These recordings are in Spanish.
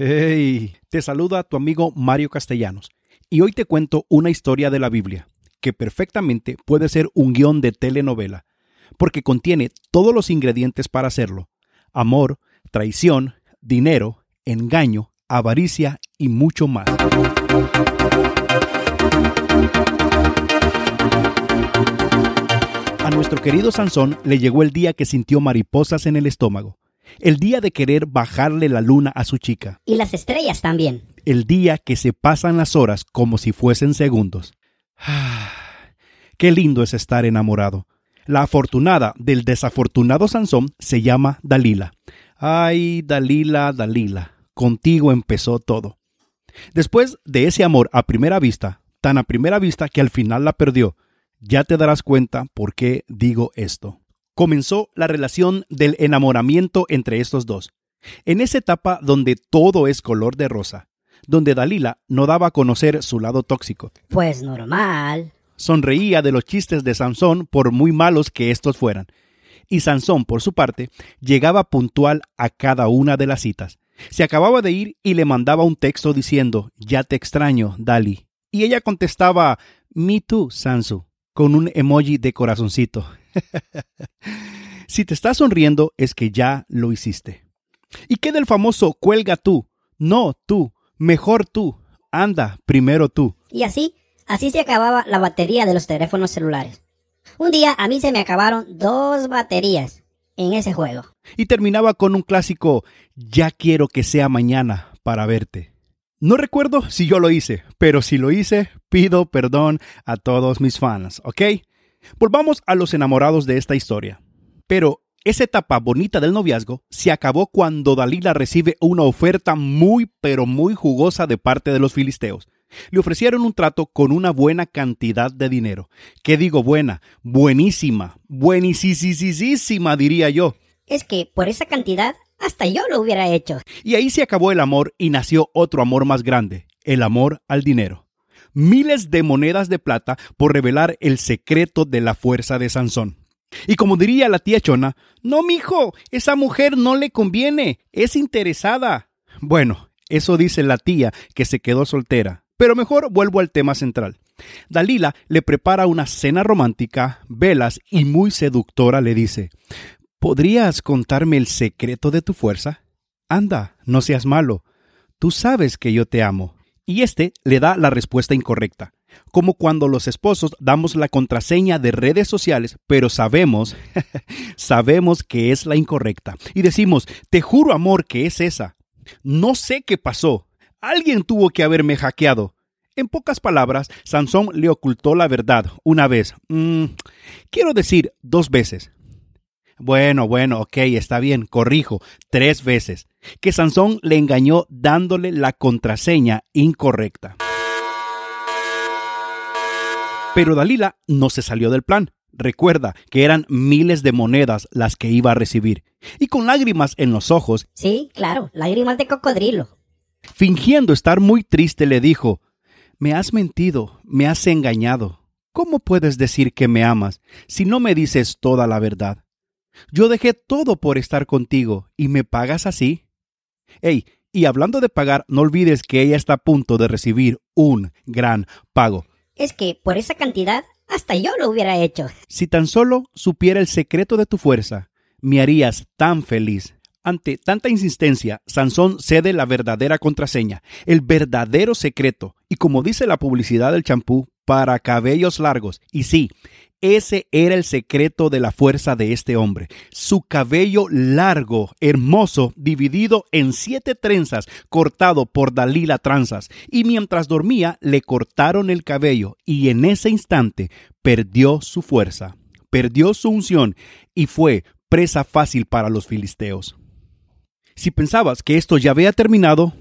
Hey, te saluda tu amigo Mario Castellanos y hoy te cuento una historia de la Biblia que perfectamente puede ser un guion de telenovela, porque contiene todos los ingredientes para hacerlo. Amor, traición, dinero, engaño, avaricia y mucho más. A nuestro querido Sansón le llegó el día que sintió mariposas en el estómago, el día de querer bajarle la luna a su chica, Y las estrellas también. el día que se pasan las horas como si fuesen segundos. Qué lindo es estar enamorado. La afortunada del desafortunado Sansón se llama Dalila. Ay, Dalila, Dalila, contigo empezó todo. Después de ese amor a primera vista, tan a primera vista que al final la perdió, ya te darás cuenta por qué digo esto. Comenzó la relación del enamoramiento entre estos dos. En esa etapa donde todo es color de rosa, donde Dalila no daba a conocer su lado tóxico. Pues normal. Sonreía de los chistes de Sansón por muy malos que estos fueran. Y Sansón, por su parte, llegaba puntual a cada una de las citas. Se acababa de ir y le mandaba un texto diciendo, ya te extraño, Dali. Y ella contestaba, me too, Sansu, con un emoji de corazoncito. si te estás sonriendo es que ya lo hiciste. ¿Y qué del famoso cuelga tú? No, tú, mejor tú, anda, primero tú. Y así, así se acababa la batería de los teléfonos celulares. Un día a mí se me acabaron dos baterías en ese juego. y terminaba con un clásico Ya quiero que sea mañana para verte. No recuerdo si yo lo hice, pero si lo hice, pido perdón a todos mis fans, ¿ok? Volvamos a los enamorados de esta historia. Pero esa etapa bonita del noviazgo se acabó cuando Dalila recibe una oferta muy pero muy jugosa de parte de los filisteos. Le ofrecieron un trato con una buena cantidad de dinero. ¿Qué digo buena? Buenísima, buenísima diría yo. Es que por esa cantidad, hasta yo lo hubiera hecho. Y ahí se acabó el amor y nació otro amor más grande, el amor al dinero. Miles de monedas de plata por revelar el secreto de la fuerza de Sansón. Y como diría la tía Chona, no, mijo, esa mujer no le conviene, es interesada. Bueno, eso dice la tía que se quedó soltera. Pero mejor vuelvo al tema central. Dalila le prepara una cena romántica, velas y muy seductora le dice, ¿Podrías contarme el secreto de tu fuerza? Anda, no seas malo. Tú sabes que yo te amo. Y este le da la respuesta incorrecta. Como cuando los esposos damos la contraseña de redes sociales, pero sabemos, sabemos que es la incorrecta. Y decimos, te juro amor que es esa. No sé qué pasó. Alguien tuvo que haberme hackeado. En pocas palabras, Sansón le ocultó la verdad una vez. Mm, quiero decir, dos veces. Bueno, bueno, ok, está bien, corrijo, tres veces. Que Sansón le engañó dándole la contraseña incorrecta. Pero Dalila no se salió del plan. Recuerda que eran miles de monedas las que iba a recibir. Y con lágrimas en los ojos, Sí, claro, lágrimas de cocodrilo. fingiendo estar muy triste, le dijo, Me has mentido, me has engañado. ¿Cómo puedes decir que me amas si no me dices toda la verdad? Yo dejé todo por estar contigo y me pagas así. Ey, y hablando de pagar, no olvides que ella está a punto de recibir un gran pago. Es que por esa cantidad, hasta yo lo hubiera hecho. Si tan solo supiera el secreto de tu fuerza, me harías tan feliz. Ante tanta insistencia, Sansón cede la verdadera contraseña, el verdadero secreto, y como dice la publicidad del champú, para cabellos largos. Y sí, ese era el secreto de la fuerza de este hombre. Su cabello largo, hermoso, dividido en siete trenzas, cortado por Dalila Tranzas. Y mientras dormía, le cortaron el cabello y en ese instante perdió su fuerza, perdió su unción y fue presa fácil para los filisteos. Si pensabas que esto ya había terminado,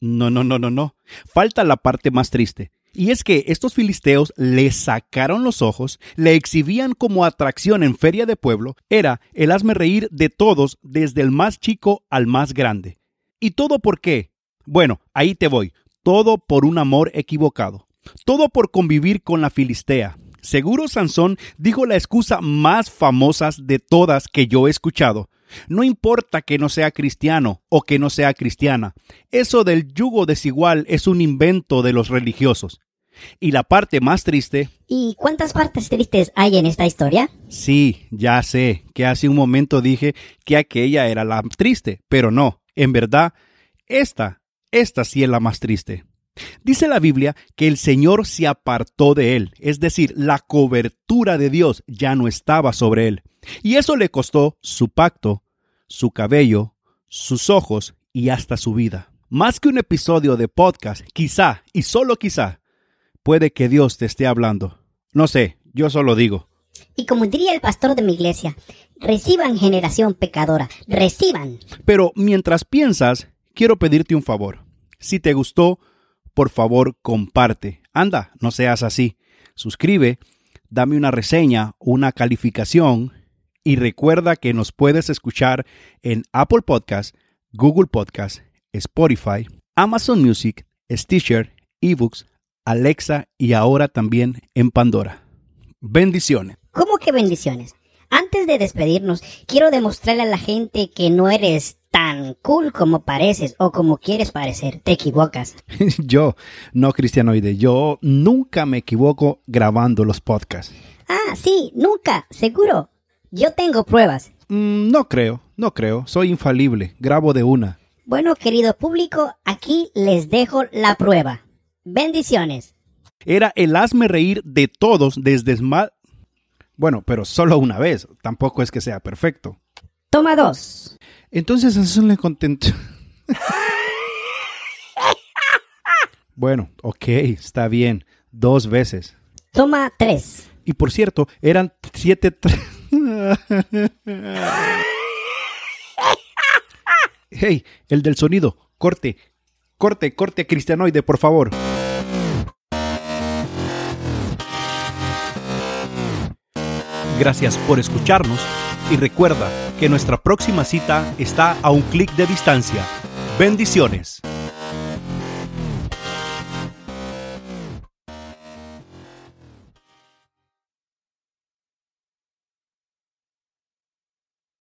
no, no, no, no, no. Falta la parte más triste. Y es que estos filisteos le sacaron los ojos, le exhibían como atracción en feria de pueblo, era el hazme reír de todos, desde el más chico al más grande. ¿Y todo por qué? Bueno, ahí te voy. Todo por un amor equivocado. Todo por convivir con la filistea. Seguro Sansón dijo la excusa más famosa de todas que yo he escuchado. No importa que no sea cristiano o que no sea cristiana. Eso del yugo desigual es un invento de los religiosos. Y la parte más triste... ¿Y cuántas partes tristes hay en esta historia? Sí, ya sé que hace un momento dije que aquella era la triste, pero no, en verdad, esta, esta sí es la más triste. Dice la Biblia que el Señor se apartó de él, es decir, la cobertura de Dios ya no estaba sobre él. Y eso le costó su pacto, su cabello, sus ojos y hasta su vida. Más que un episodio de podcast, quizá, y solo quizá, puede que Dios te esté hablando. No sé, yo solo digo. Y como diría el pastor de mi iglesia, reciban generación pecadora, reciban. Pero mientras piensas, quiero pedirte un favor. Si te gustó, por favor comparte. Anda, no seas así. Suscribe, dame una reseña, una calificación y recuerda que nos puedes escuchar en Apple Podcast, Google Podcast, Spotify, Amazon Music, Stitcher, eBooks, Alexa y ahora también en Pandora. Bendiciones. ¿Cómo que bendiciones? Antes de despedirnos, quiero demostrarle a la gente que no eres tan cool como pareces o como quieres parecer. Te equivocas. yo, no cristianoide, yo nunca me equivoco grabando los podcasts. Ah, sí, nunca, seguro. Yo tengo pruebas. Mm, no creo, no creo. Soy infalible. Grabo de una. Bueno, querido público, aquí les dejo la prueba. Bendiciones. Era el hazme reír de todos desde mal. Bueno, pero solo una vez. Tampoco es que sea perfecto. Toma dos. Entonces, eso le contento. bueno, ok, está bien. Dos veces. Toma tres. Y por cierto, eran siete. hey, el del sonido. Corte. Corte, corte, cristianoide, por favor. Gracias por escucharnos y recuerda que nuestra próxima cita está a un clic de distancia. Bendiciones.